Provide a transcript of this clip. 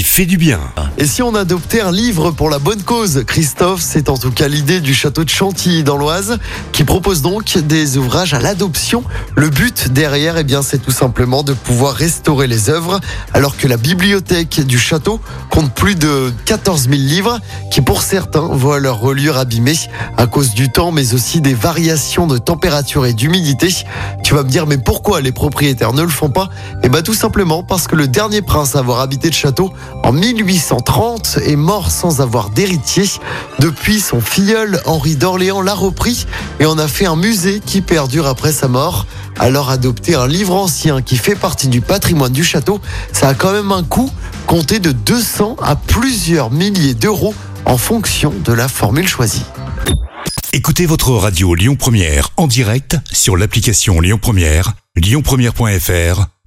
fait du bien. Et si on adoptait un livre pour la bonne cause Christophe, c'est en tout cas l'idée du château de Chantilly dans l'Oise qui propose donc des ouvrages à l'adoption. Le but derrière, eh bien, c'est tout simplement de pouvoir restaurer les œuvres alors que la bibliothèque du château compte plus de 14 000 livres qui pour certains voient leur reliure abîmée à cause du temps mais aussi des variations de température et d'humidité. Tu vas me dire mais pourquoi les propriétaires ne le font pas? Eh bien tout simplement parce que le dernier prince à avoir habité le château en 1830 est mort sans avoir d'héritier. Depuis, son filleul Henri d'Orléans l'a repris et en a fait un musée qui perdure après sa mort. Alors adopter un livre ancien qui fait partie du patrimoine du château, ça a quand même un coût compté de 200 à plusieurs milliers d'euros en fonction de la formule choisie. Écoutez votre radio Lyon Première en direct sur l'application Lyon Première, lyonpremière.fr